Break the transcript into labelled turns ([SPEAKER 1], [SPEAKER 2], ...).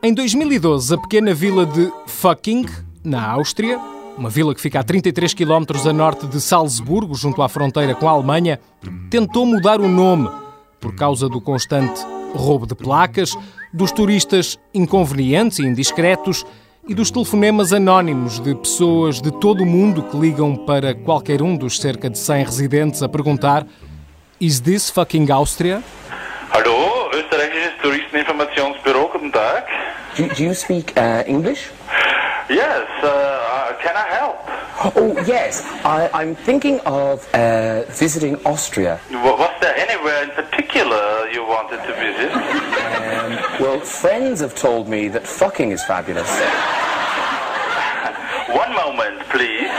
[SPEAKER 1] Em 2012, a pequena vila de Fucking, na Áustria, uma vila que fica a 33 km a norte de Salzburgo, junto à fronteira com a Alemanha, tentou mudar o nome por causa do constante roubo de placas, dos turistas inconvenientes e indiscretos e dos telefonemas anónimos de pessoas de todo o mundo que ligam para qualquer um dos cerca de 100 residentes a perguntar: Is this fucking Áustria?
[SPEAKER 2] Hallo, österreichisches Touristeninformationsbüro, guten Tag.
[SPEAKER 3] Do, do you speak uh, English?
[SPEAKER 2] Yes, uh, uh, can I help?
[SPEAKER 3] Oh, yes. I, I'm thinking of uh, visiting Austria.
[SPEAKER 2] Was there anywhere in particular you wanted to visit?
[SPEAKER 3] Um, well, friends have told me that fucking is fabulous.
[SPEAKER 2] One moment, please.